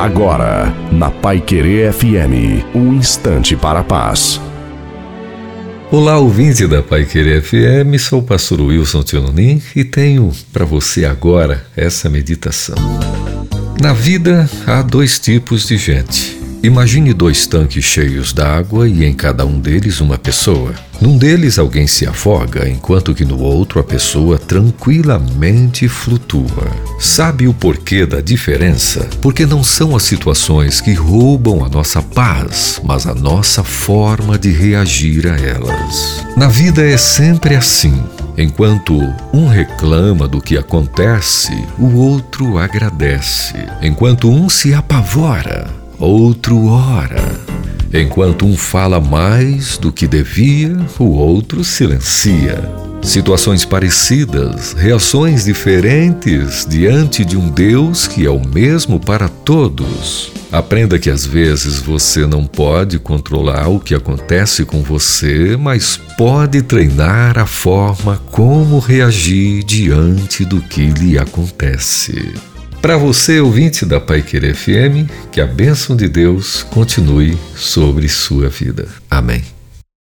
Agora, na Pai Querer FM, um instante para a paz. Olá, ouvinte da Pai Querer FM, sou o pastor Wilson Tiononin e tenho para você agora essa meditação. Na vida há dois tipos de gente Imagine dois tanques cheios d'água e em cada um deles uma pessoa. Num deles alguém se afoga, enquanto que no outro a pessoa tranquilamente flutua. Sabe o porquê da diferença? Porque não são as situações que roubam a nossa paz, mas a nossa forma de reagir a elas. Na vida é sempre assim. Enquanto um reclama do que acontece, o outro agradece. Enquanto um se apavora, outro ora. Enquanto um fala mais do que devia, o outro silencia. Situações parecidas, reações diferentes diante de um Deus que é o mesmo para todos. Aprenda que às vezes você não pode controlar o que acontece com você, mas pode treinar a forma como reagir diante do que lhe acontece. Para você, ouvinte da Pai Querer FM, que a bênção de Deus continue sobre sua vida. Amém.